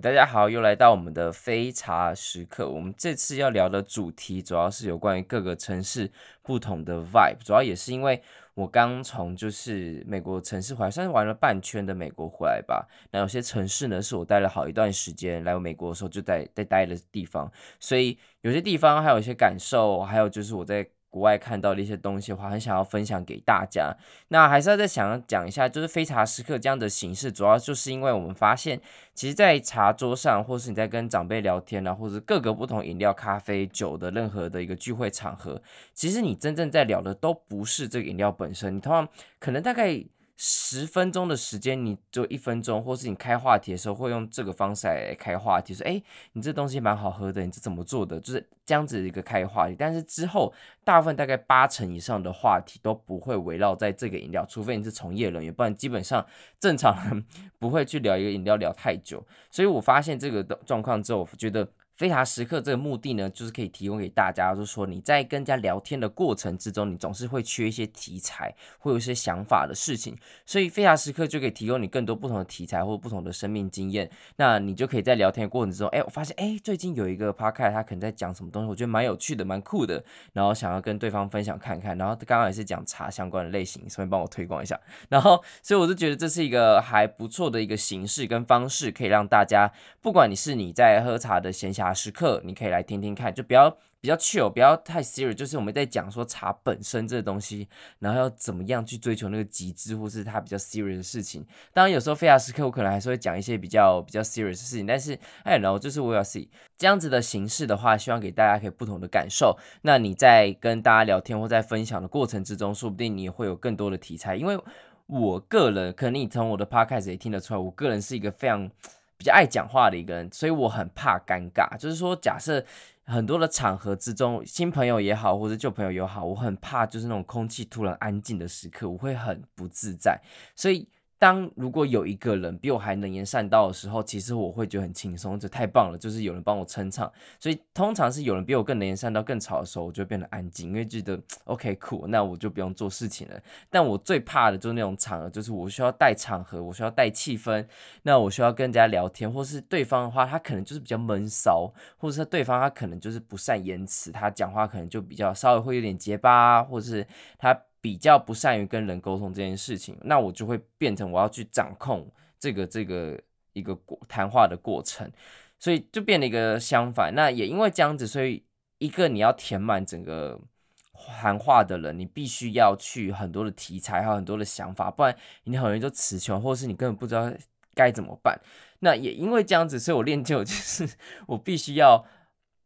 大家好，又来到我们的非茶时刻。我们这次要聊的主题主要是有关于各个城市不同的 vibe，主要也是因为我刚从就是美国城市回来，算是玩了半圈的美国回来吧。那有些城市呢，是我待了好一段时间，来美国的时候就在在待的地方，所以有些地方还有一些感受，还有就是我在。国外看到的一些东西的话，很想要分享给大家。那还是要再想要讲一下，就是非茶时刻这样的形式，主要就是因为我们发现，其实，在茶桌上，或是你在跟长辈聊天啊，或是各个不同饮料、咖啡、酒的任何的一个聚会场合，其实你真正在聊的都不是这个饮料本身，你通常可能大概。十分钟的时间，你就一分钟，或是你开话题的时候，会用这个方式来开话题，说：“哎，你这东西蛮好喝的，你这怎么做的？”就是这样子的一个开话题。但是之后，大部分大概八成以上的话题都不会围绕在这个饮料，除非你是从业人员，不然基本上正常人 不会去聊一个饮料聊太久。所以我发现这个的状况之后，我觉得。飞茶时刻这个目的呢，就是可以提供给大家，就是说你在跟人家聊天的过程之中，你总是会缺一些题材，会有一些想法的事情，所以飞茶时刻就可以提供你更多不同的题材或不同的生命经验。那你就可以在聊天的过程之中，哎，我发现，哎，最近有一个 podcast，他可能在讲什么东西，我觉得蛮有趣的，蛮酷的，然后想要跟对方分享看看。然后刚刚也是讲茶相关的类型，顺便帮我推广一下。然后，所以我就觉得这是一个还不错的一个形式跟方式，可以让大家，不管你是你在喝茶的闲暇。时刻，你可以来听听看，就不要比较 chill，不要太 serious。就是我们在讲说茶本身这个东西，然后要怎么样去追求那个极致，或是它比较 serious 的事情。当然，有时候非亚时刻，我可能还是会讲一些比较比较 serious 的事情。但是，哎，然后就是我要 see 这样子的形式的话，希望给大家可以不同的感受。那你在跟大家聊天或在分享的过程之中，说不定你也会有更多的题材。因为我个人，可能你从我的 podcast 也听得出来，我个人是一个非常。比较爱讲话的一个人，所以我很怕尴尬。就是说，假设很多的场合之中，新朋友也好，或者旧朋友也好，我很怕就是那种空气突然安静的时刻，我会很不自在。所以。当如果有一个人比我还能言善道的时候，其实我会觉得很轻松，这太棒了，就是有人帮我撑场。所以通常是有人比我更能言善道、更吵的时候，我就会变得安静，因为觉得 OK cool，那我就不用做事情了。但我最怕的就是那种场合，就是我需要带场合，我需要带气氛，那我需要跟人家聊天，或是对方的话，他可能就是比较闷骚，或者是对方他可能就是不善言辞，他讲话可能就比较稍微会有点结巴，或者是他。比较不善于跟人沟通这件事情，那我就会变成我要去掌控这个这个一个过谈话的过程，所以就变了一个相反。那也因为这样子，所以一个你要填满整个谈话的人，你必须要去很多的题材，还有很多的想法，不然你很容易就词穷，或是你根本不知道该怎么办。那也因为这样子，所以我练就就是 我必须要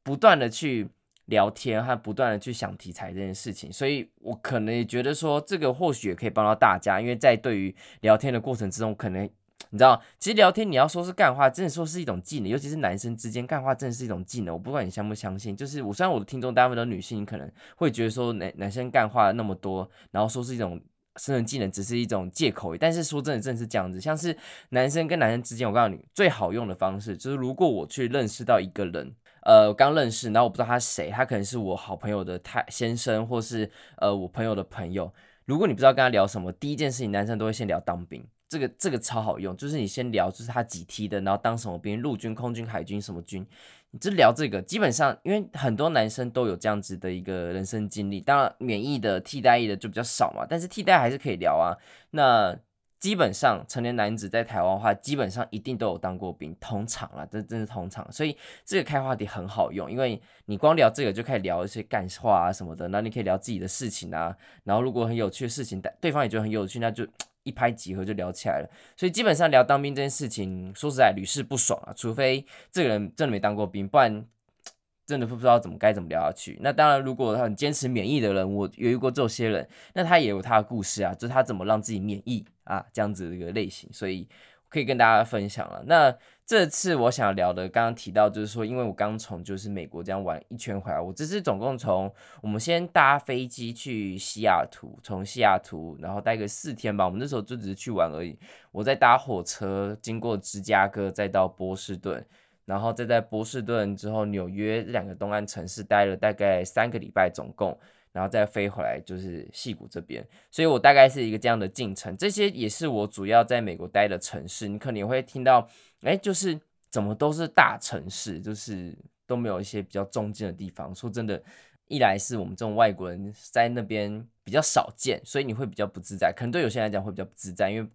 不断的去。聊天和不断的去想题材这件事情，所以我可能也觉得说，这个或许也可以帮到大家，因为在对于聊天的过程之中，可能你知道，其实聊天你要说是干话，真的说是一种技能，尤其是男生之间干话，真的是一种技能。我不管你相不相信，就是我虽然我的听众大部分都女性，可能会觉得说男男生干话那么多，然后说是一种生存技能，只是一种借口，但是说真的，真的是这样子，像是男生跟男生之间，我告诉你，最好用的方式就是，如果我去认识到一个人。呃，我刚认识，然后我不知道他是谁，他可能是我好朋友的太先生，或是呃我朋友的朋友。如果你不知道跟他聊什么，第一件事情，男生都会先聊当兵，这个这个超好用，就是你先聊，就是他几梯的，然后当什么兵，陆军、空军、海军什么军，你就聊这个。基本上，因为很多男生都有这样子的一个人生经历，当然免疫的、替代役的就比较少嘛，但是替代还是可以聊啊。那基本上成年男子在台湾的话，基本上一定都有当过兵，通常啦，这真是通常，所以这个开话题很好用，因为你光聊这个就可以聊一些干话啊什么的，那你可以聊自己的事情啊，然后如果很有趣的事情，对方也觉得很有趣，那就一拍即合就聊起来了。所以基本上聊当兵这件事情，说实在屡试不爽啊，除非这个人真的没当过兵，不然 真的不知道怎么该怎么聊下去。那当然，如果他很坚持免疫的人，我有遇过这些人，那他也有他的故事啊，就是他怎么让自己免疫啊，这样子的一个类型，所以可以跟大家分享了。那这次我想聊的，刚刚提到就是说，因为我刚从就是美国这样玩一圈回来，我这次总共从我们先搭飞机去西雅图，从西雅图然后待个四天吧，我们那时候就只是去玩而已。我再搭火车经过芝加哥，再到波士顿。然后再在波士顿之后，纽约这两个东岸城市待了大概三个礼拜，总共，然后再飞回来就是戏谷这边，所以我大概是一个这样的进程。这些也是我主要在美国待的城市，你可能会听到，哎，就是怎么都是大城市，就是都没有一些比较中间的地方。说真的，一来是我们这种外国人在那边比较少见，所以你会比较不自在，可能对有些人来讲会比较不自在，因为。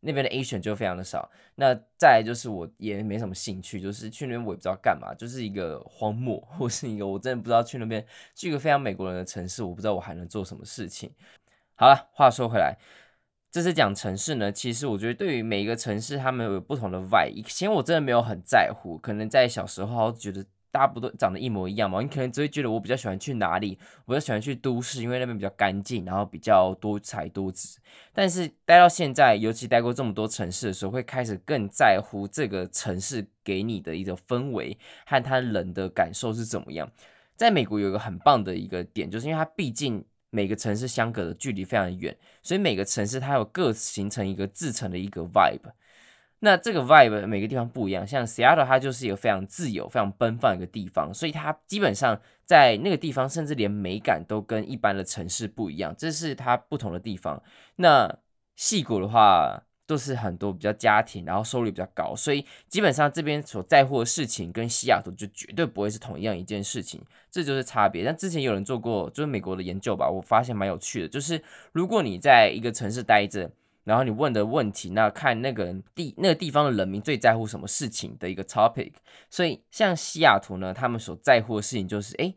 那边的 Asian 就非常的少，那再就是我也没什么兴趣，就是去那边我也不知道干嘛，就是一个荒漠，或是一个我真的不知道去那边去一个非常美国人的城市，我不知道我还能做什么事情。好了，话说回来，这次讲城市呢，其实我觉得对于每一个城市，他们有不同的 vibe。以前我真的没有很在乎，可能在小时候觉得。大家不都长得一模一样吗？你可能只会觉得我比较喜欢去哪里，我比较喜欢去都市，因为那边比较干净，然后比较多彩多姿。但是待到现在，尤其待过这么多城市的时候，会开始更在乎这个城市给你的一个氛围和他人的感受是怎么样。在美国有一个很棒的一个点，就是因为它毕竟每个城市相隔的距离非常远，所以每个城市它有各形成一个自成的一个 vibe。那这个 vibe 每个地方不一样，像 Seattle 它就是一个非常自由、非常奔放一个地方，所以它基本上在那个地方，甚至连美感都跟一般的城市不一样，这是它不同的地方。那细谷的话，都是很多比较家庭，然后收入比较高，所以基本上这边所在乎的事情跟西雅图就绝对不会是同一样一件事情，这就是差别。但之前有人做过，就是美国的研究吧，我发现蛮有趣的，就是如果你在一个城市待着。然后你问的问题，那看那个人地那个地方的人民最在乎什么事情的一个 topic。所以像西雅图呢，他们所在乎的事情就是，哎，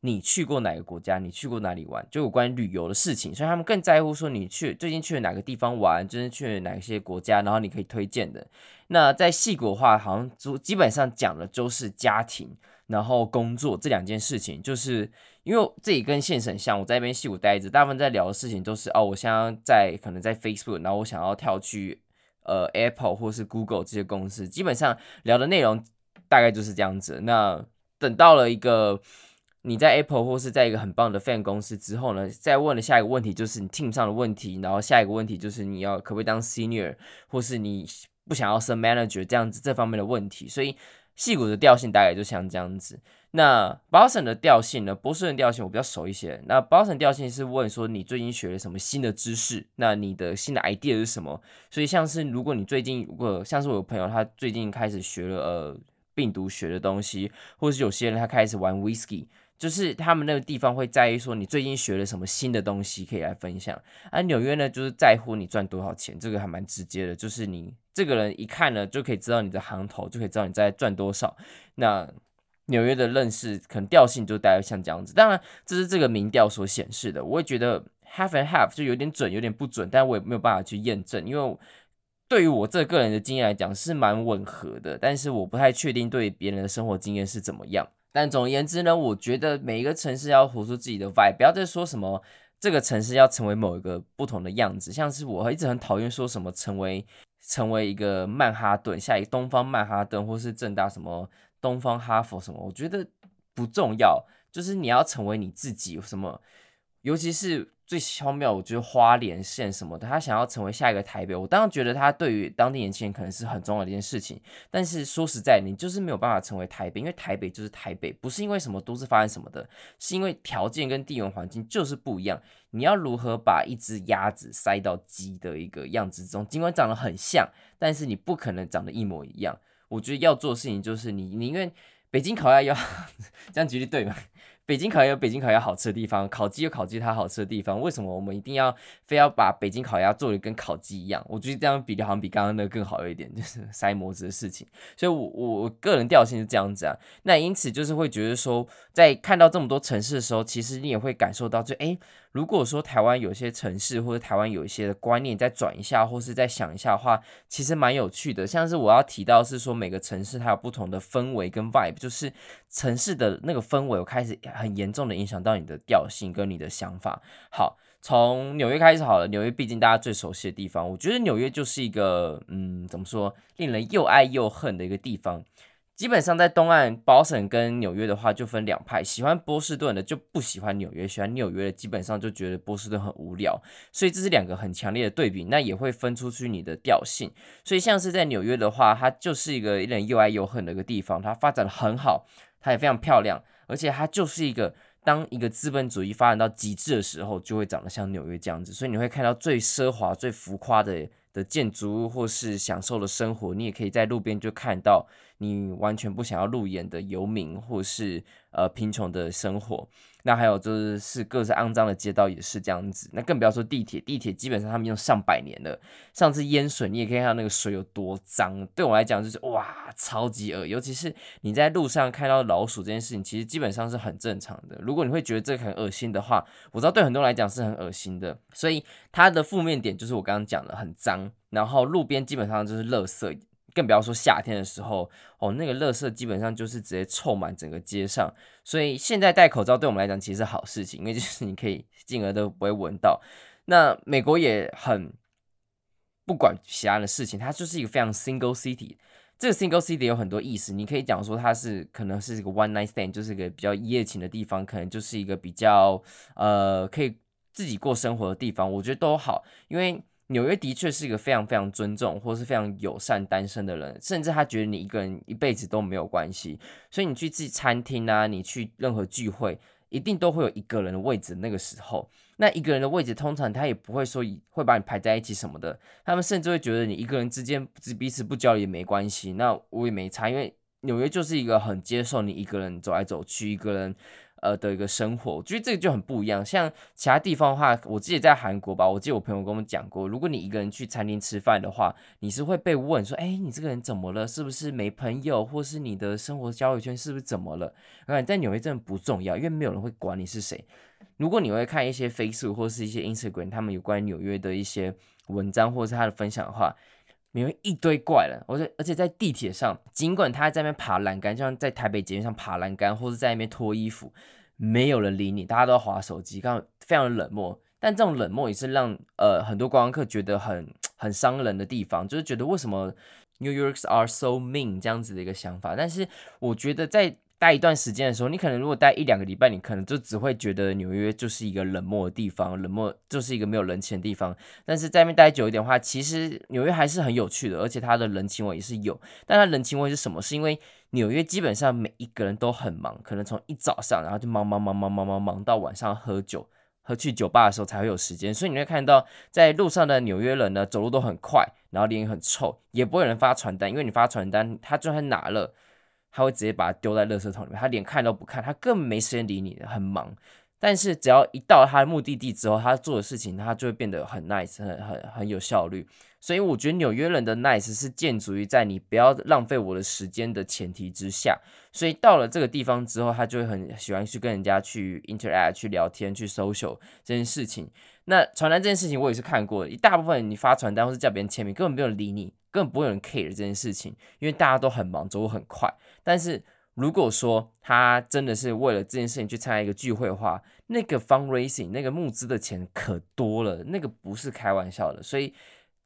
你去过哪个国家？你去过哪里玩？就有关于旅游的事情。所以他们更在乎说你去最近去了哪个地方玩，最近去了哪些国家，然后你可以推荐的。那在细谷的话，好像基本上讲的都是家庭，然后工作这两件事情，就是。因为这里跟现实很像，我在那边矽谷待着，大部分在聊的事情都是哦，我现在在可能在 Facebook，然后我想要跳去呃 Apple 或是 Google 这些公司，基本上聊的内容大概就是这样子。那等到了一个你在 Apple 或是在一个很棒的 Fan 公司之后呢，再问的下一个问题就是你 Team 上的问题，然后下一个问题就是你要可不可以当 Senior，或是你不想要升 Manager 这样子这方面的问题，所以。矽谷的调性大概就像这样子。那 Boston 的调性呢？波士顿调性我比较熟一些。那 Boston 调性是问说你最近学了什么新的知识？那你的新的 idea 是什么？所以像是如果你最近如果像是我有朋友他最近开始学了呃病毒学的东西，或是有些人他开始玩 whisky。就是他们那个地方会在意说你最近学了什么新的东西可以来分享，而纽约呢，就是在乎你赚多少钱，这个还蛮直接的，就是你这个人一看呢就可以知道你的行头，就可以知道你在赚多少。那纽约的认识可能调性就大概像这样子，当然这是这个民调所显示的，我也觉得 half and half 就有点准，有点不准，但我也没有办法去验证，因为对于我这个人的经验来讲是蛮吻合的，但是我不太确定对别人的生活经验是怎么样。但总而言之呢，我觉得每一个城市要活出自己的 vibe，不要再说什么这个城市要成为某一个不同的样子。像是我一直很讨厌说什么成为成为一个曼哈顿，下一个东方曼哈顿，或是正大什么东方哈佛什么，我觉得不重要，就是你要成为你自己什么，尤其是。最巧妙，我觉得花莲县什么的，他想要成为下一个台北，我当然觉得他对于当地年轻人可能是很重要的一件事情。但是说实在，你就是没有办法成为台北，因为台北就是台北，不是因为什么都市发展什么的，是因为条件跟地缘环境就是不一样。你要如何把一只鸭子塞到鸡的一个样子中，尽管长得很像，但是你不可能长得一模一样。我觉得要做的事情就是你宁愿北京烤鸭要 这样举例对吗？北京烤鸭有北京烤鸭好吃的地方，烤鸡有烤鸡它好吃的地方。为什么我们一定要非要把北京烤鸭做的跟烤鸡一样？我觉得这样比例好像比刚刚那个更好一点，就是塞模子的事情。所以我，我我个人调性是这样子啊。那因此就是会觉得说，在看到这么多城市的时候，其实你也会感受到就，就、欸、诶如果说台湾有些城市或者台湾有一些的观念再转一下，或是再想一下的话，其实蛮有趣的。像是我要提到是说，每个城市它有不同的氛围跟 vibe，就是城市的那个氛围，我开始很严重的影响到你的调性跟你的想法。好，从纽约开始好了，纽约毕竟大家最熟悉的地方，我觉得纽约就是一个嗯，怎么说，令人又爱又恨的一个地方。基本上在东岸，保省跟纽约的话就分两派，喜欢波士顿的就不喜欢纽约，喜欢纽约的基本上就觉得波士顿很无聊，所以这是两个很强烈的对比，那也会分出去你的调性。所以像是在纽约的话，它就是一个令人又爱又恨的一个地方，它发展的很好，它也非常漂亮，而且它就是一个当一个资本主义发展到极致的时候，就会长得像纽约这样子，所以你会看到最奢华、最浮夸的的建筑物或是享受的生活，你也可以在路边就看到。你完全不想要路演的游民，或是呃贫穷的生活，那还有就是是各式肮脏的街道也是这样子，那更不要说地铁，地铁基本上他们用上百年了，上次淹水你也可以看到那个水有多脏，对我来讲就是哇超级恶，尤其是你在路上看到老鼠这件事情，其实基本上是很正常的。如果你会觉得这个很恶心的话，我知道对很多人来讲是很恶心的，所以它的负面点就是我刚刚讲的很脏，然后路边基本上就是垃圾。更不要说夏天的时候哦，那个垃圾基本上就是直接臭满整个街上，所以现在戴口罩对我们来讲其实是好事情，因为就是你可以进而都不会闻到。那美国也很不管其他的事情，它就是一个非常 single city。这个 single city 有很多意思，你可以讲说它是可能是一个 one night stand，就是一个比较一夜情的地方，可能就是一个比较呃可以自己过生活的地方，我觉得都好，因为。纽约的确是一个非常非常尊重或是非常友善单身的人，甚至他觉得你一个人一辈子都没有关系。所以你去自己餐厅啊，你去任何聚会，一定都会有一个人的位置。那个时候，那一个人的位置，通常他也不会说会把你排在一起什么的。他们甚至会觉得你一个人之间彼此不交流也没关系。那我也没差，因为纽约就是一个很接受你一个人走来走去，一个人。呃的一个生活，我觉得这个就很不一样。像其他地方的话，我记得在韩国吧，我记得我朋友跟我们讲过，如果你一个人去餐厅吃饭的话，你是会被问说，哎，你这个人怎么了？是不是没朋友，或是你的生活交友圈是不是怎么了？哎，在纽约真的不重要，因为没有人会管你是谁。如果你会看一些 Facebook 或是一些 Instagram，他们有关纽约的一些文章或是他的分享的话，里面一堆怪人，而且而且在地铁上，尽管他在那边爬栏杆，就像在台北捷运上爬栏杆，或者在那边脱衣服，没有人理你，大家都要划手机，刚非常冷漠。但这种冷漠也是让呃很多观光客觉得很很伤人的地方，就是觉得为什么 New Yorks are so mean 这样子的一个想法。但是我觉得在待一段时间的时候，你可能如果待一两个礼拜，你可能就只会觉得纽约就是一个冷漠的地方，冷漠就是一个没有人情的地方。但是在那边待久一点的话，其实纽约还是很有趣的，而且它的人情味也是有。但它人情味是什么？是因为纽约基本上每一个人都很忙，可能从一早上然后就忙忙忙忙忙忙忙到晚上喝酒，喝去酒吧的时候才会有时间。所以你会看到在路上的纽约人呢，走路都很快，然后脸很臭，也不会有人发传单，因为你发传单，他就算拿了。他会直接把它丢在垃圾桶里面，他连看都不看，他根本没时间理你，很忙。但是只要一到他的目的地之后，他做的事情他就会变得很 nice，很很很有效率。所以我觉得纽约人的 nice 是建筑于在你不要浪费我的时间的前提之下。所以到了这个地方之后，他就会很喜欢去跟人家去 interact、去聊天、去 social 这件事情。那传单这件事情我也是看过，一大部分你发传单或是叫别人签名，根本没有人理你，根本不会有人 care 这件事情，因为大家都很忙，走路很快。但是如果说他真的是为了这件事情去参加一个聚会的话，那个 fundraising 那个募资的钱可多了，那个不是开玩笑的。所以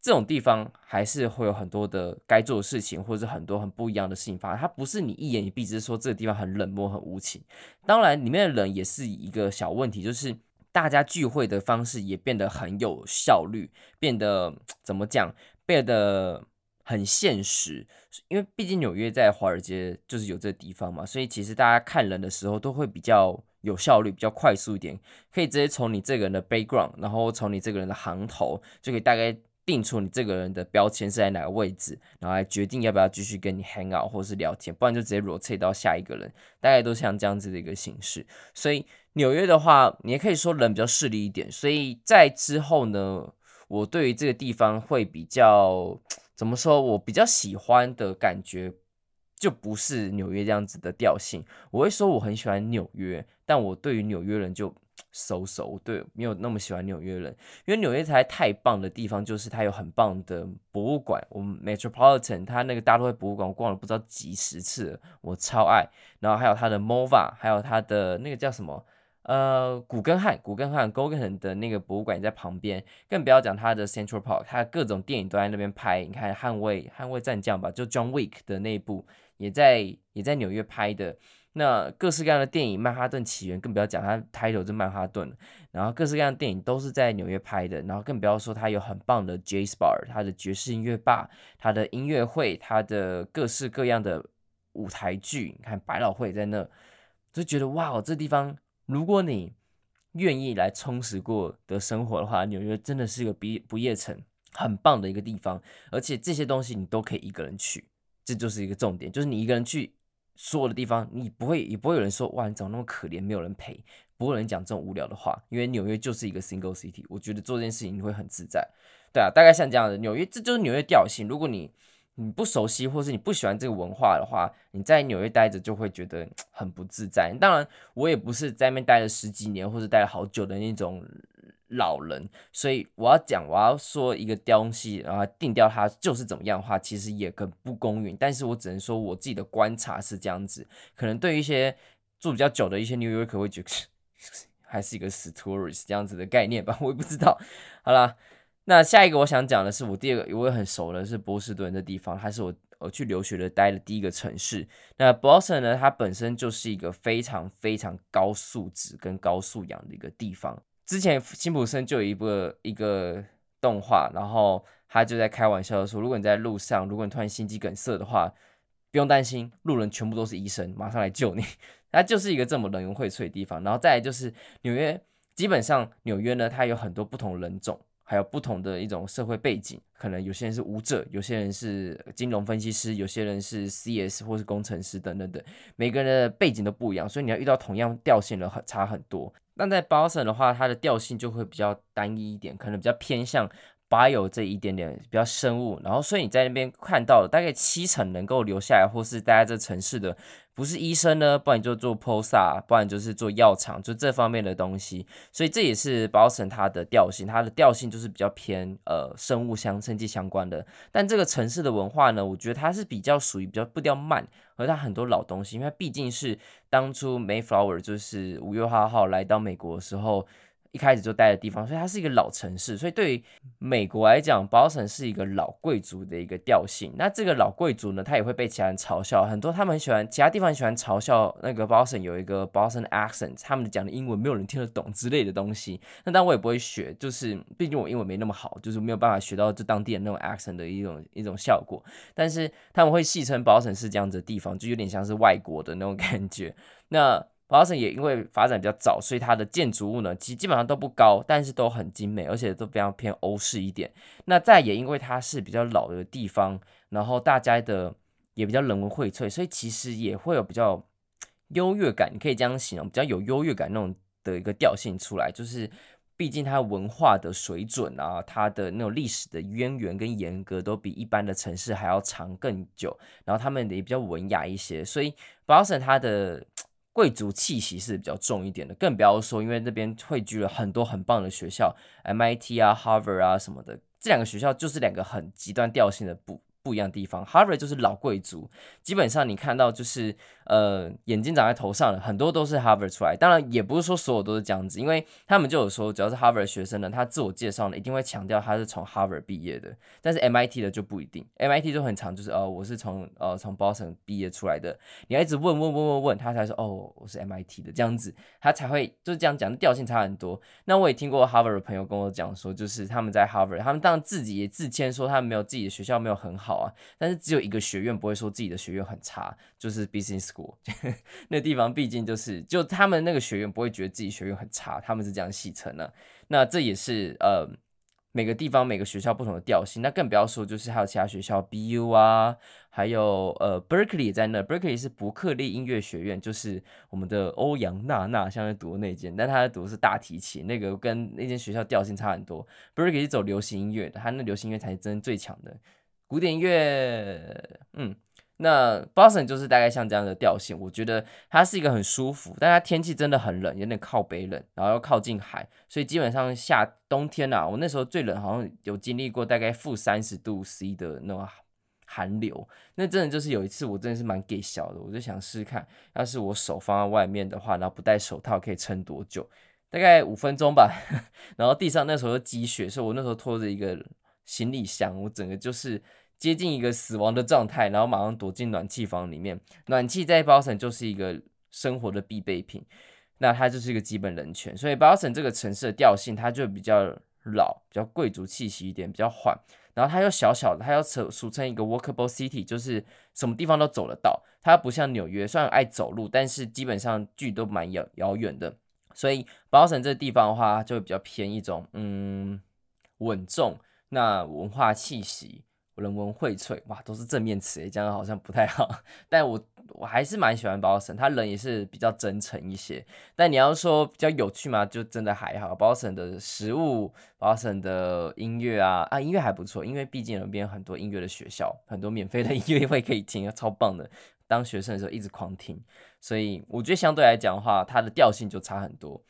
这种地方还是会有很多的该做的事情，或者是很多很不一样的事情发生。它不是你一言以蔽之说这个地方很冷漠、很无情。当然，里面的人也是一个小问题，就是大家聚会的方式也变得很有效率，变得怎么讲，变得。很现实，因为毕竟纽约在华尔街就是有这个地方嘛，所以其实大家看人的时候都会比较有效率，比较快速一点，可以直接从你这个人的 background，然后从你这个人的行头，就可以大概定出你这个人的标签是在哪个位置，然后来决定要不要继续跟你 hang out 或是聊天，不然就直接 rotate 到下一个人，大概都像这样子的一个形式。所以纽约的话，你也可以说人比较势利一点，所以在之后呢，我对于这个地方会比较。怎么说？我比较喜欢的感觉，就不是纽约这样子的调性。我会说我很喜欢纽约，但我对于纽约人就收收，对，没有那么喜欢纽约人，因为纽约才太棒的地方就是它有很棒的博物馆，我们 Metropolitan 它那个大都会博物馆我逛了不知道几十次，我超爱。然后还有它的 MoVA，还有它的那个叫什么呃古根汉，古根汉 g o g g e n 的那个博物馆也在旁边，更不要讲它的 Central Park，它各种电影都在那边拍。你看捍卫捍卫战将吧，就 John Wick 的那一部也在也在纽约拍的。那各式各样的电影，《曼哈顿起源》更不要讲，它 title 是曼哈顿，然后各式各样的电影都是在纽约拍的，然后更不要说它有很棒的 Jazz Bar，它的爵士音乐吧，它的音乐会，它的各式各样的舞台剧，你看百老汇在那，就觉得哇哦，这地方如果你愿意来充实过的生活的话，纽约真的是一个不不夜城，很棒的一个地方，而且这些东西你都可以一个人去，这就是一个重点，就是你一个人去。所有的地方，你不会也不会有人说哇，你怎么那么可怜，没有人陪，不会有人讲这种无聊的话，因为纽约就是一个 single city，我觉得做这件事情你会很自在，对啊，大概像这样的纽约，这就是纽约调性。如果你你不熟悉，或是你不喜欢这个文化的话，你在纽约待着就会觉得 很不自在。当然，我也不是在那边待了十几年，或是待了好久的那种。老人，所以我要讲，我要说一个东西，然后定掉它就是怎么样的话，其实也很不公允。但是我只能说我自己的观察是这样子，可能对于一些住比较久的一些 New Yorker 会觉得 还是一个死 tourist 这样子的概念吧，我也不知道。好啦，那下一个我想讲的是我第二个我也很熟的是波士顿的地方，它是我我去留学的待的第一个城市。那 Boston 呢，它本身就是一个非常非常高素质跟高素养的一个地方。之前辛普森就有一部一个动画，然后他就在开玩笑说，如果你在路上，如果你突然心肌梗塞的话，不用担心，路人全部都是医生，马上来救你。它就是一个这么人云荟萃的地方。然后再来就是纽约，基本上纽约呢，它有很多不同人种，还有不同的一种社会背景，可能有些人是舞者，有些人是金融分析师，有些人是 CS 或是工程师等等等，每个人的背景都不一样，所以你要遇到同样调性的很差很多。那在 Boston 的话，它的调性就会比较单一一点，可能比较偏向 bio 这一点点比较生物，然后所以你在那边看到大概七成能够留下来或是待在这城市的，不是医生呢，不然就做 posa，不然就是做药厂，就这方面的东西。所以这也是 Boston 它的调性，它的调性就是比较偏呃生物相生计相关的。但这个城市的文化呢，我觉得它是比较属于比较步调慢，和它很多老东西，因为它毕竟是当初 Mayflower 就是五月花号来到美国的时候。一开始就待的地方，所以它是一个老城市，所以对于美国来讲，Boston 是一个老贵族的一个调性。那这个老贵族呢，他也会被其他人嘲笑，很多他们很喜欢，其他地方喜欢嘲笑那个 Boston 有一个 Boston accent，他们讲的英文没有人听得懂之类的东西。那但我也不会学，就是毕竟我英文没那么好，就是没有办法学到这当地的那种 accent 的一种一种效果。但是他们会戏称 Boston 是这样子的地方，就有点像是外国的那种感觉。那 Boston 也因为发展比较早，所以它的建筑物呢，其实基本上都不高，但是都很精美，而且都非常偏欧式一点。那再也因为它是比较老的地方，然后大家的也比较人文荟萃，所以其实也会有比较优越感，你可以这样形容，比较有优越感那种的一个调性出来。就是毕竟它文化的水准啊，它的那种历史的渊源跟严格都比一般的城市还要长更久，然后他们也比较文雅一些，所以 Boston 它的。贵族气息是比较重一点的，更不要说，因为那边汇聚了很多很棒的学校，MIT 啊、Harvard 啊什么的，这两个学校就是两个很极端调性的不。不一样的地方，Harvard 就是老贵族，基本上你看到就是呃眼睛长在头上的很多都是 Harvard 出来，当然也不是说所有都是这样子，因为他们就有说，只要是 Harvard 学生呢，他自我介绍呢一定会强调他是从 Harvard 毕业的，但是 MIT 的就不一定，MIT 就很长就是哦我是从呃从 Boston 毕业出来的，你要一直问问问问问他才说哦我是 MIT 的这样子，他才会就是这样讲，调性差很多。那我也听过 Harvard 的朋友跟我讲说，就是他们在 Harvard，他们当然自己也自谦说他们没有自己的学校没有很好。啊，但是只有一个学院不会说自己的学院很差，就是 Business School 那地方，毕竟就是就他们那个学院不会觉得自己学院很差，他们是这样戏称的。那这也是呃每个地方每个学校不同的调性，那更不要说就是还有其他学校 BU 啊，还有呃 Berkeley 在那，Berkeley 是伯克利音乐学院，就是我们的欧阳娜娜现在读的那间，但他读的是大提琴，那个跟那间学校调性差很多。Berkeley 是走流行音乐的，他那流行音乐才是真最强的。古典音乐，嗯，那 Boston 就是大概像这样的调性，我觉得它是一个很舒服，但它天气真的很冷，有点靠北冷，然后又靠近海，所以基本上夏冬天啊，我那时候最冷好像有经历过大概负三十度 C 的那种寒流，那真的就是有一次我真的是蛮给小的，我就想试试看，要是我手放在外面的话，然后不戴手套可以撑多久，大概五分钟吧，然后地上那时候积雪，所以我那时候拖着一个行李箱，我整个就是。接近一个死亡的状态，然后马上躲进暖气房里面。暖气在 Boston 就是一个生活的必备品，那它就是一个基本人权。所以 Boston 这个城市的调性，它就比较老，比较贵族气息一点，比较缓。然后它又小小的，它又称俗称一个 walkable city，就是什么地方都走得到。它不像纽约，虽然爱走路，但是基本上距都蛮遥遥远的。所以 Boston 这个地方的话，就会比较偏一种嗯稳重，那文化气息。人文荟萃，哇，都是正面词，这样好像不太好。但我我还是蛮喜欢保森他人也是比较真诚一些。但你要说比较有趣嘛，就真的还好。保森的食物保森的音乐啊，啊，音乐还不错，因为毕竟那边很多音乐的学校，很多免费的 音乐会可以听，超棒的。当学生的时候一直狂听，所以我觉得相对来讲的话，它的调性就差很多。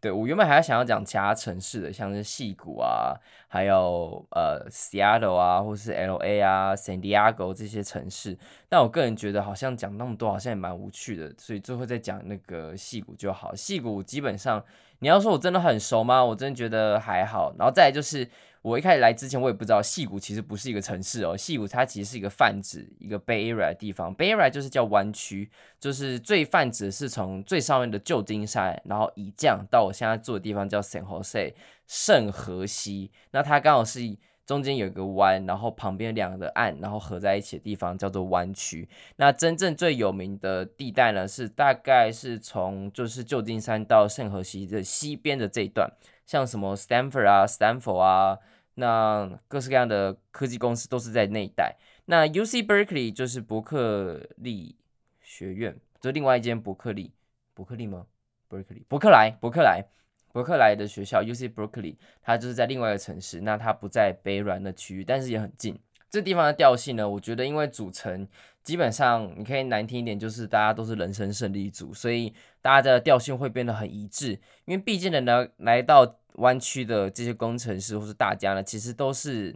对，我原本还想要讲其他城市的，像是西谷啊，还有呃 Seattle 啊，或是 LA 啊，San Diego 这些城市。但我个人觉得好像讲那么多好像也蛮无趣的，所以最后再讲那个西谷就好。西谷基本上你要说我真的很熟吗？我真的觉得还好。然后再来就是。我一开始来之前，我也不知道矽谷其实不是一个城市哦，矽谷它其实是一个泛指一个 Bay Area 的地方，Bay Area 就是叫湾区，就是最泛指是从最上面的旧金山，然后以降到我现在住的地方叫 San Jose 圣荷西，那它刚好是中间有一个湾，然后旁边两个岸，然后合在一起的地方叫做湾区。那真正最有名的地带呢，是大概是从就是旧金山到圣荷西的西边的这一段，像什么 Stanford 啊，Stanford 啊。那各式各样的科技公司都是在那一带。那 UC Berkeley 就是伯克利学院，就另外一间伯克利，伯克利吗？Berkeley，伯克莱，伯克莱，伯克莱的学校 UC Berkeley，它就是在另外一个城市。那它不在北软的区域，但是也很近。这地方的调性呢，我觉得因为组成基本上你可以难听一点，就是大家都是人生胜利组，所以大家的调性会变得很一致。因为毕竟呢，来到湾区的这些工程师或是大家呢，其实都是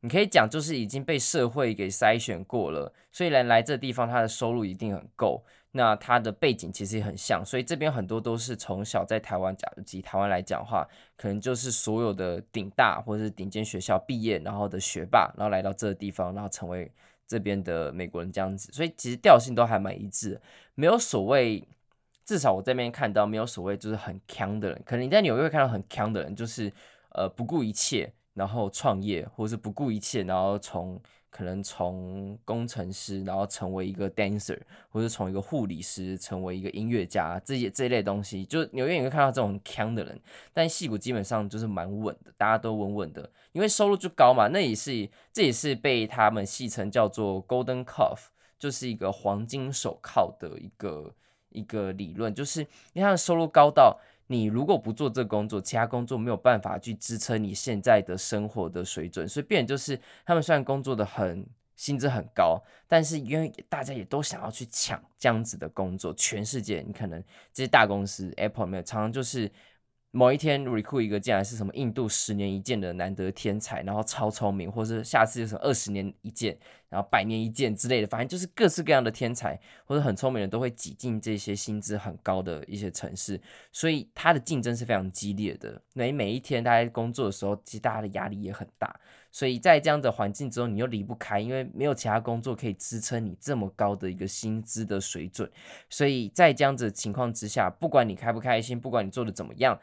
你可以讲，就是已经被社会给筛选过了，所以来来这地方，他的收入一定很够。那他的背景其实也很像，所以这边很多都是从小在台湾，假如以台湾来讲话，可能就是所有的顶大或者是顶尖学校毕业，然后的学霸，然后来到这个地方，然后成为这边的美国人这样子。所以其实调性都还蛮一致，没有所谓。至少我这边看到没有所谓就是很强的人，可能你在纽约会看到很强的人，就是呃不顾一切然后创业，或者是不顾一切然后从可能从工程师然后成为一个 dancer，或者从一个护理师成为一个音乐家这些这一类东西，就纽约你会看到这种很强的人，但矽谷基本上就是蛮稳的，大家都稳稳的，因为收入就高嘛，那也是这也是被他们戏称叫做 golden cuff，就是一个黄金手铐的一个。一个理论就是，因为他的收入高到你如果不做这工作，其他工作没有办法去支撑你现在的生活的水准，所以变就是他们虽然工作的很薪资很高，但是因为大家也都想要去抢这样子的工作，全世界你可能这些大公司 Apple 没有常常就是。某一天，recruit 一个进来是什么印度十年一见的难得天才，然后超聪明，或是下次就是二十年一见，然后百年一见之类的，反正就是各式各样的天才或者很聪明的都会挤进这些薪资很高的一些城市，所以他的竞争是非常激烈的。每每一天大家工作的时候，其实大家的压力也很大，所以在这样的环境之中，你又离不开，因为没有其他工作可以支撑你这么高的一个薪资的水准，所以在这样子情况之下，不管你开不开心，不管你做的怎么样。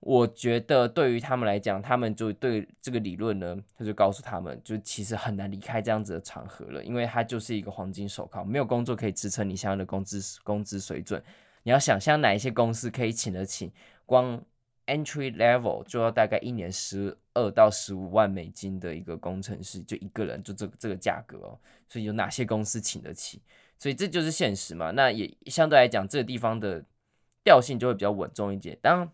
我觉得对于他们来讲，他们就对这个理论呢，他就告诉他们，就其实很难离开这样子的场合了，因为它就是一个黄金手铐，没有工作可以支撑你想要的工资工资水准。你要想象哪一些公司可以请得起，光 entry level 就要大概一年十二到十五万美金的一个工程师，就一个人就这个这个价格哦，所以有哪些公司请得起？所以这就是现实嘛。那也相对来讲，这个地方的调性就会比较稳重一点。当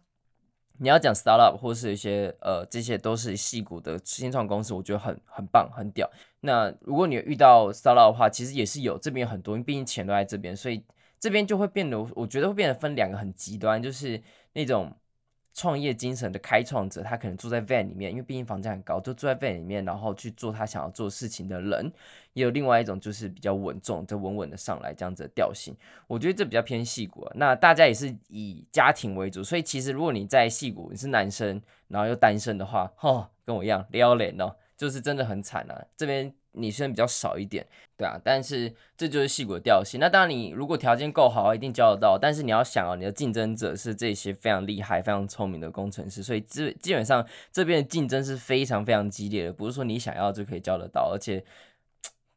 你要讲 startup 或是一些呃，这些都是矽谷的新创公司，我觉得很很棒，很屌。那如果你遇到 startup 的话，其实也是有，这边很多，因为毕竟钱都在这边，所以这边就会变得，我觉得会变得分两个很极端，就是那种。创业精神的开创者，他可能住在 van 里面，因为毕竟房价很高，就住在 van 里面，然后去做他想要做事情的人。也有另外一种，就是比较稳重，就稳稳的上来这样子的调性。我觉得这比较偏矽谷啊。那大家也是以家庭为主，所以其实如果你在矽谷，你是男生，然后又单身的话，哦，跟我一样，撩脸哦，就是真的很惨啊。这边。女生比较少一点，对啊，但是这就是戏骨的调性。那当然，你如果条件够好，一定交得到。但是你要想哦，你的竞争者是这些非常厉害、非常聪明的工程师，所以基基本上这边的竞争是非常非常激烈的，不是说你想要就可以交得到。而且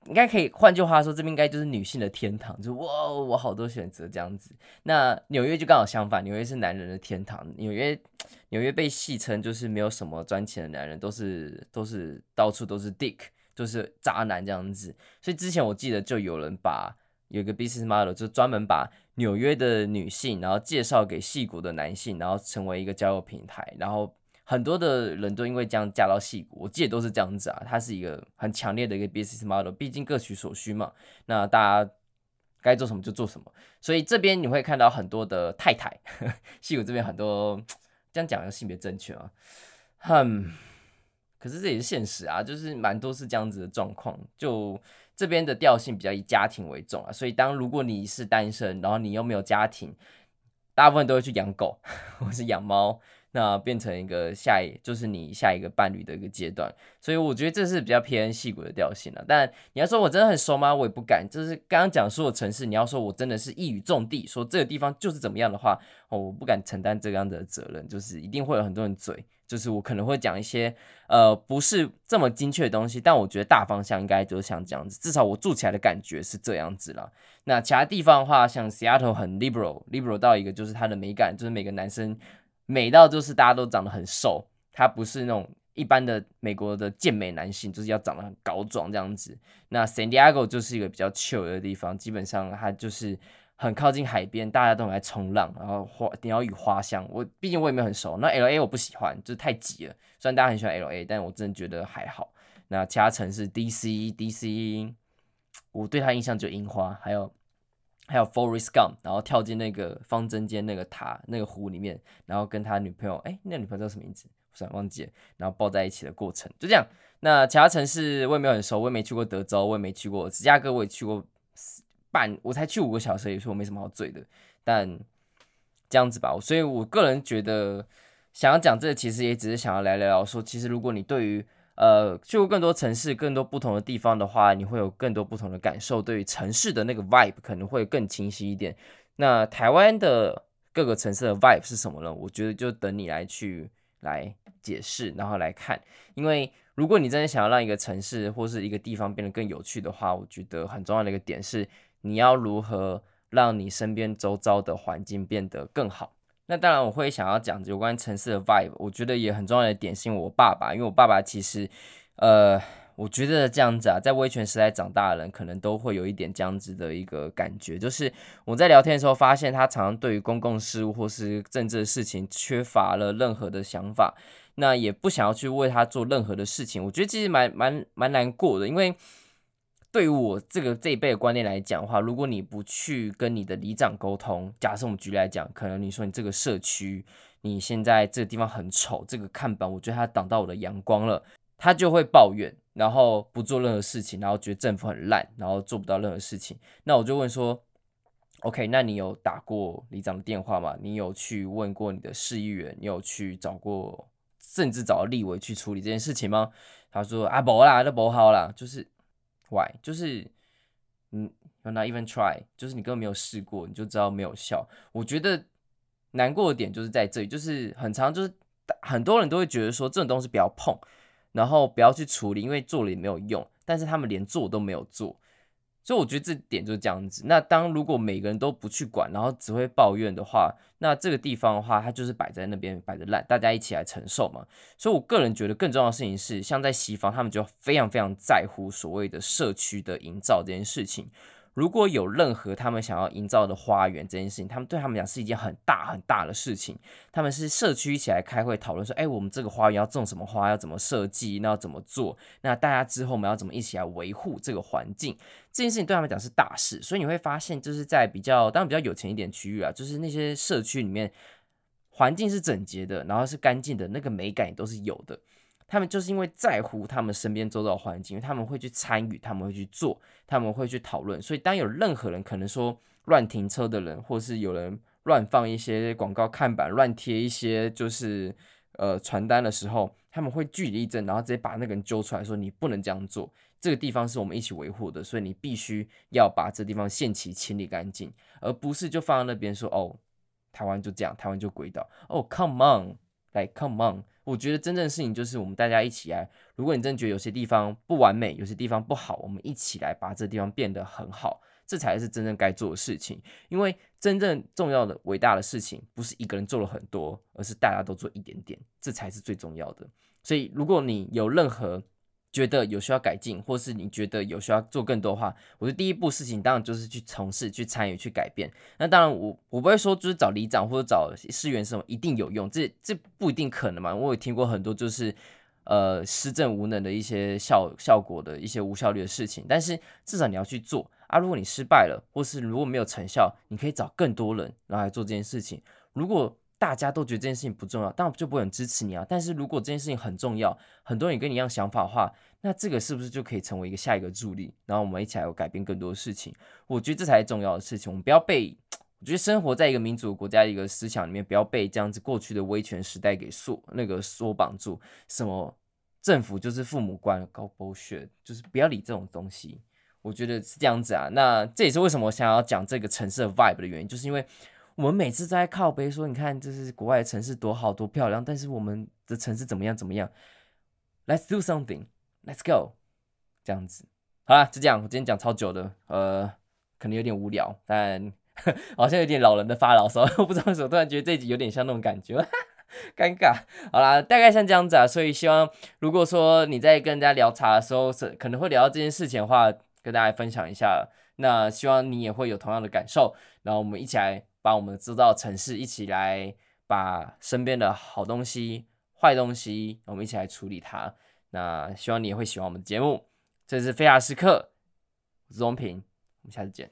应该可以，换句话说，这边应该就是女性的天堂，就哇，我好多选择这样子。那纽约就刚好相反，纽约是男人的天堂。纽约纽约被戏称就是没有什么赚钱的男人，都是都是到处都是 dick。就是渣男这样子，所以之前我记得就有人把有一个 business model，就专门把纽约的女性，然后介绍给矽谷的男性，然后成为一个交友平台，然后很多的人都因为这样嫁到矽谷，我记得都是这样子啊，它是一个很强烈的一个 business model，毕竟各取所需嘛，那大家该做什么就做什么，所以这边你会看到很多的太太，矽谷这边很多这样讲的性别正确啊？很。可是这也是现实啊，就是蛮多是这样子的状况。就这边的调性比较以家庭为重啊，所以当如果你是单身，然后你又没有家庭，大部分都会去养狗 或是养猫，那变成一个下一就是你下一个伴侣的一个阶段。所以我觉得这是比较偏戏骨的调性了。但你要说我真的很熟吗？我也不敢。就是刚刚讲说的城市，你要说我真的是一语中的，说这个地方就是怎么样的话，我不敢承担这样的责任，就是一定会有很多人嘴。就是我可能会讲一些呃不是这么精确的东西，但我觉得大方向应该就是像这样子，至少我住起来的感觉是这样子啦。那其他地方的话，像 Seattle 很 liberal，liberal 到一个就是它的美感，就是每个男生美到就是大家都长得很瘦，他不是那种一般的美国的健美男性，就是要长得很高壮这样子。那 San Diego 就是一个比较 chill 的地方，基本上它就是。很靠近海边，大家都很爱冲浪，然后花鸟语花香。我毕竟我也没有很熟，那 LA 我不喜欢，就是太挤了。虽然大家很喜欢 LA，但我真的觉得还好。那其他城市 DC，DC，我对他印象就樱花，还有还有 Forrest GUM 然后跳进那个方针间那个塔那个湖里面，然后跟他女朋友，哎，那女朋友叫什么名字？我想忘记了。然后抱在一起的过程，就这样。那其他城市我也没有很熟，我也没去过德州，我也没去过芝加哥，我也去过。半我才去五个小时，也说我没什么好醉的，但这样子吧，所以我个人觉得想要讲这个，其实也只是想要来聊聊说，其实如果你对于呃去过更多城市、更多不同的地方的话，你会有更多不同的感受，对于城市的那个 vibe 可能会更清晰一点。那台湾的各个城市的 vibe 是什么呢？我觉得就等你来去来解释，然后来看，因为如果你真的想要让一个城市或是一个地方变得更有趣的话，我觉得很重要的一个点是。你要如何让你身边周遭的环境变得更好？那当然，我会想要讲有关城市的 vibe。我觉得也很重要的点是因为我爸爸，因为我爸爸其实，呃，我觉得这样子啊，在威权时代长大的人，可能都会有一点这样子的一个感觉，就是我在聊天的时候发现，他常常对于公共事务或是政治的事情缺乏了任何的想法，那也不想要去为他做任何的事情。我觉得其实蛮蛮蛮难过的，因为。对于我这个这一辈的观念来讲的话，如果你不去跟你的里长沟通，假设我们举例来讲，可能你说你这个社区，你现在这个地方很丑，这个看板我觉得它挡到我的阳光了，他就会抱怨，然后不做任何事情，然后觉得政府很烂，然后做不到任何事情。那我就问说，OK，那你有打过里长的电话吗？你有去问过你的市议员？你有去找过，甚至找立委去处理这件事情吗？他说啊，不啦，都不好啦，就是。Why？就是，嗯，you're not even try，就是你根本没有试过，你就知道没有效。我觉得难过的点就是在这里，就是很长，就是很多人都会觉得说这种东西不要碰，然后不要去处理，因为做了也没有用。但是他们连做都没有做。所以我觉得这点就是这样子。那当如果每个人都不去管，然后只会抱怨的话，那这个地方的话，它就是摆在那边摆着烂，大家一起来承受嘛。所以我个人觉得更重要的事情是，像在西方，他们就非常非常在乎所谓的社区的营造这件事情。如果有任何他们想要营造的花园这件事情，他们对他们讲是一件很大很大的事情。他们是社区一起来开会讨论说，哎，我们这个花园要种什么花，要怎么设计，那要怎么做？那大家之后我们要怎么一起来维护这个环境？这件事情对他们讲是大事。所以你会发现，就是在比较当然比较有钱一点区域啊，就是那些社区里面环境是整洁的，然后是干净的，那个美感也都是有的。他们就是因为在乎他们身边周遭的环境，他们会去参与，他们会去做，他们会去讨论。所以当有任何人可能说乱停车的人，或是有人乱放一些广告看板、乱贴一些就是呃传单的时候，他们会据理力争，然后直接把那个人揪出来说：“你不能这样做，这个地方是我们一起维护的，所以你必须要把这地方限期清理干净，而不是就放在那边说哦，台湾就这样，台湾就鬼岛。哦，come on，来，come on。”我觉得真正的事情就是我们大家一起来。如果你真的觉得有些地方不完美，有些地方不好，我们一起来把这地方变得很好，这才是真正该做的事情。因为真正重要的、伟大的事情，不是一个人做了很多，而是大家都做一点点，这才是最重要的。所以，如果你有任何觉得有需要改进，或是你觉得有需要做更多的话，我觉得第一步事情当然就是去从事、去参与、去改变。那当然我，我不会说就是找里长或者找市员什么一定有用，这这不一定可能嘛。我有听过很多就是呃施政无能的一些效效果的一些无效率的事情，但是至少你要去做啊。如果你失败了，或是如果没有成效，你可以找更多人然后来做这件事情。如果大家都觉得这件事情不重要，当然就不会很支持你啊。但是如果这件事情很重要，很多人跟你一样想法的话，那这个是不是就可以成为一个下一个助力？然后我们一起来改变更多的事情。我觉得这才是重要的事情。我们不要被，我觉得生活在一个民主国家的一个思想里面，不要被这样子过去的威权时代给锁那个缩绑住。什么政府就是父母官，高剥削就是不要理这种东西。我觉得是这样子啊。那这也是为什么我想要讲这个城市的 vibe 的原因，就是因为。我们每次都在靠背说，你看这是国外的城市多好多漂亮，但是我们的城市怎么样怎么样？Let's do something, let's go，这样子，好啦，就这样。我今天讲超久的，呃，可能有点无聊，但 好像有点老人的发牢骚，我不知道为什么突然觉得这一集有点像那种感觉，尴尬。好啦，大概像这样子啊，所以希望如果说你在跟人家聊茶的时候，是可能会聊到这件事情的话，跟大家分享一下。那希望你也会有同样的感受，然后我们一起来。把我们制造城市一起来，把身边的好东西、坏东西，我们一起来处理它。那希望你也会喜欢我们的节目。这是菲亚时刻，我是荣平，我们下次见。